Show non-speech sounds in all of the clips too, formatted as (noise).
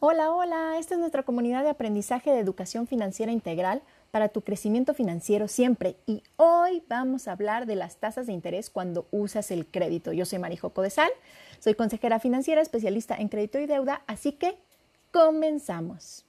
Hola, hola, esta es nuestra comunidad de aprendizaje de educación financiera integral para tu crecimiento financiero siempre. Y hoy vamos a hablar de las tasas de interés cuando usas el crédito. Yo soy Marijo Codesal, soy consejera financiera, especialista en crédito y deuda, así que comenzamos.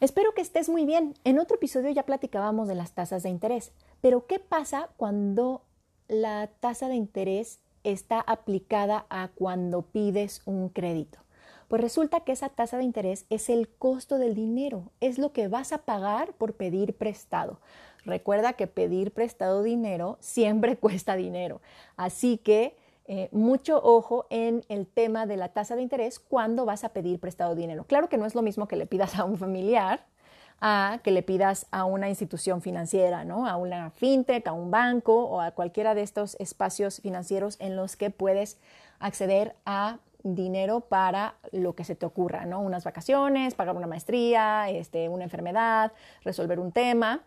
Espero que estés muy bien. En otro episodio ya platicábamos de las tasas de interés, pero ¿qué pasa cuando la tasa de interés está aplicada a cuando pides un crédito? Pues resulta que esa tasa de interés es el costo del dinero, es lo que vas a pagar por pedir prestado. Recuerda que pedir prestado dinero siempre (laughs) cuesta dinero, así que eh, mucho ojo en el tema de la tasa de interés cuando vas a pedir prestado dinero. Claro que no es lo mismo que le pidas a un familiar a que le pidas a una institución financiera, ¿no? A una fintech, a un banco o a cualquiera de estos espacios financieros en los que puedes acceder a dinero para lo que se te ocurra, ¿no? Unas vacaciones, pagar una maestría, este, una enfermedad, resolver un tema,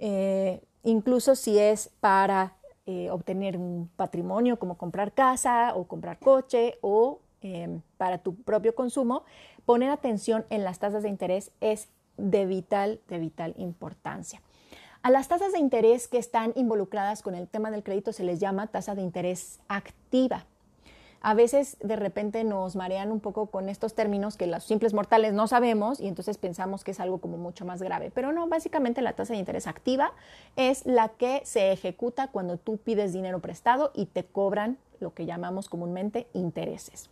eh, incluso si es para eh, obtener un patrimonio como comprar casa o comprar coche o em, para tu propio consumo, poner atención en las tasas de interés es de vital, de vital importancia. A las tasas de interés que están involucradas con el tema del crédito se les llama tasa de interés activa a veces de repente nos marean un poco con estos términos que los simples mortales no sabemos y entonces pensamos que es algo como mucho más grave. Pero no, básicamente la tasa de interés activa es la que se ejecuta cuando tú pides dinero prestado y te cobran lo que llamamos comúnmente intereses.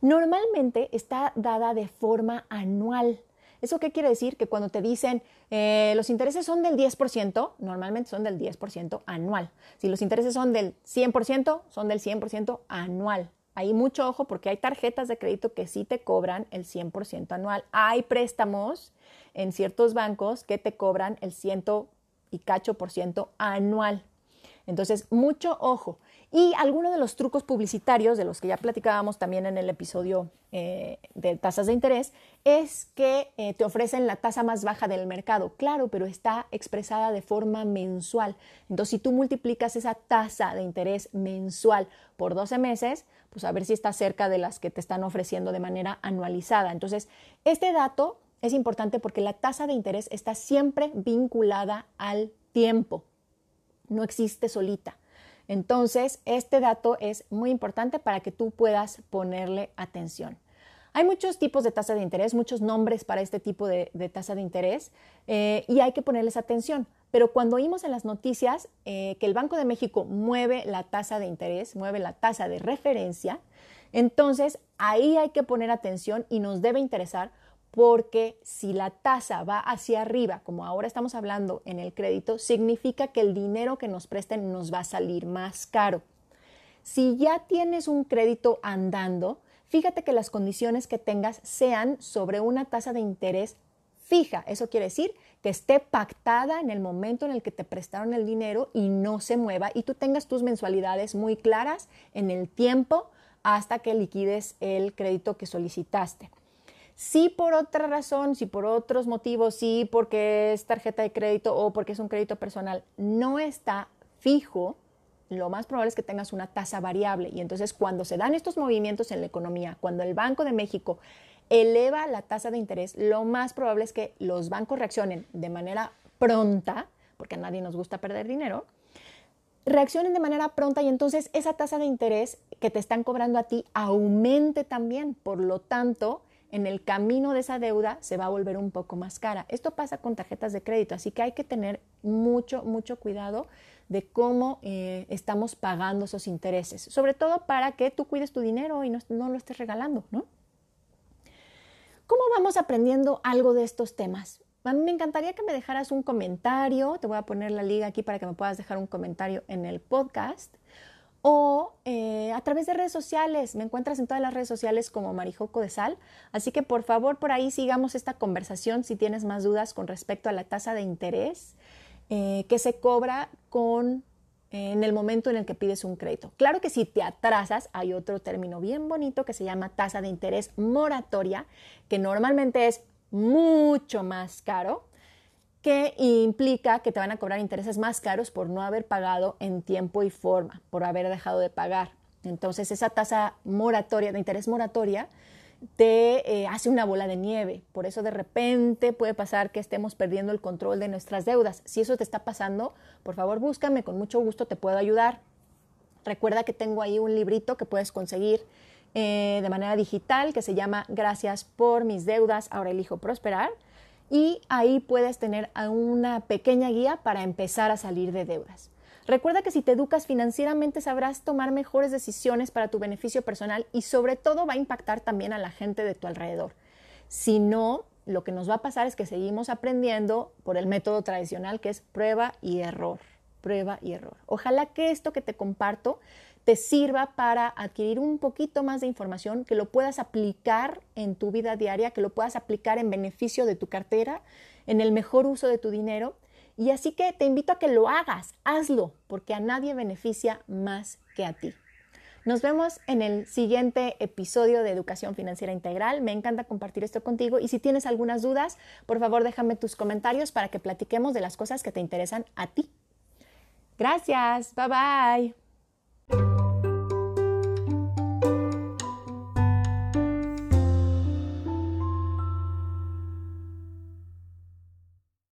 Normalmente está dada de forma anual. ¿Eso qué quiere decir? Que cuando te dicen eh, los intereses son del 10%, normalmente son del 10% anual. Si los intereses son del 100%, son del 100% anual. Hay mucho ojo porque hay tarjetas de crédito que sí te cobran el 100% anual. Hay préstamos en ciertos bancos que te cobran el 100 y cacho por ciento anual. Entonces, mucho ojo. Y algunos de los trucos publicitarios, de los que ya platicábamos también en el episodio eh, de tasas de interés, es que eh, te ofrecen la tasa más baja del mercado. Claro, pero está expresada de forma mensual. Entonces, si tú multiplicas esa tasa de interés mensual por 12 meses, pues a ver si está cerca de las que te están ofreciendo de manera anualizada. Entonces, este dato es importante porque la tasa de interés está siempre vinculada al tiempo. No existe solita. Entonces, este dato es muy importante para que tú puedas ponerle atención. Hay muchos tipos de tasa de interés, muchos nombres para este tipo de, tasa de interés eh, y hay que ponerles atención. Pero cuando oímos en las noticias eh, que el Banco de México mueve la tasa de interés, mueve la tasa de referencia, entonces ahí hay que poner atención y nos debe interesar porque si la tasa va hacia arriba, como ahora estamos hablando en el crédito, significa que el dinero que nos presten nos va a salir más caro. Si ya tienes un crédito andando, fíjate que las condiciones que tengas sean sobre una tasa de interés fija. Eso quiere decir que esté pactada en el momento en el que te prestaron el dinero y no se mueva y tú tengas tus mensualidades muy claras en el tiempo hasta que liquides el crédito que solicitaste. Si por otra razón, si por otros motivos, si porque es tarjeta de crédito o porque es un crédito personal, no está fijo, lo más probable es que tengas una tasa variable. Y entonces cuando se dan estos movimientos en la economía, cuando el Banco de México eleva la tasa de interés, lo más probable es que los bancos reaccionen de manera pronta, porque a nadie nos gusta perder dinero, reaccionen de manera pronta y entonces esa tasa de interés que te están cobrando a ti aumente también. Por lo tanto, en el camino de esa deuda se va a volver un poco más cara. Esto pasa con tarjetas de crédito, así que hay que tener mucho, mucho cuidado de cómo eh, estamos pagando esos intereses, sobre todo para que tú cuides tu dinero y no, lo estés regalando, ¿no? ¿Cómo vamos aprendiendo algo de estos temas? Me encantaría que me dejaras un comentario, te voy a poner la liga aquí para que me puedas dejar un comentario en el podcast o eh, a través de redes sociales. Me encuentras en todas las redes sociales como Marijoco de Sal. Así que por favor por ahí sigamos esta conversación si tienes más dudas con respecto a la tasa de interés eh, que se cobra con en el momento en el que pides un crédito. Claro que si te atrasas, hay otro término bien bonito que se llama tasa de interés moratoria, que normalmente es mucho más caro, que implica que te van a cobrar intereses más caros por no haber pagado en tiempo y forma, por haber dejado de pagar. Entonces esa tasa moratoria, de interés moratoria, te eh, hace una bola de nieve. Por eso de repente puede pasar que estemos perdiendo el control de nuestras deudas. Si eso te está pasando, por favor búscame, con mucho gusto te puedo ayudar. Recuerda que tengo ahí un librito que puedes conseguir eh, de manera digital que se llama Gracias por mis deudas, ahora elijo prosperar. Y ahí puedes tener una pequeña guía para empezar a salir de deudas. Recuerda que si te educas financieramente sabrás tomar mejores decisiones para tu beneficio personal y sobre todo va a impactar también a la gente de tu alrededor. Si no, lo que nos va a pasar es que seguimos aprendiendo por el método tradicional que es prueba y error, prueba y error. Ojalá que esto que te comparto te sirva para adquirir un poquito más de información, que lo puedas aplicar en tu vida diaria, que lo puedas aplicar en beneficio de tu cartera, en el mejor uso de tu dinero y así que te invito a que lo hagas, hazlo, porque a nadie beneficia más que a ti. Nos vemos en el siguiente episodio de Educación Financiera Integral. Me encanta compartir esto contigo y si tienes algunas dudas, por favor déjame tus comentarios para que platiquemos de las cosas que te interesan a ti. Gracias, bye bye.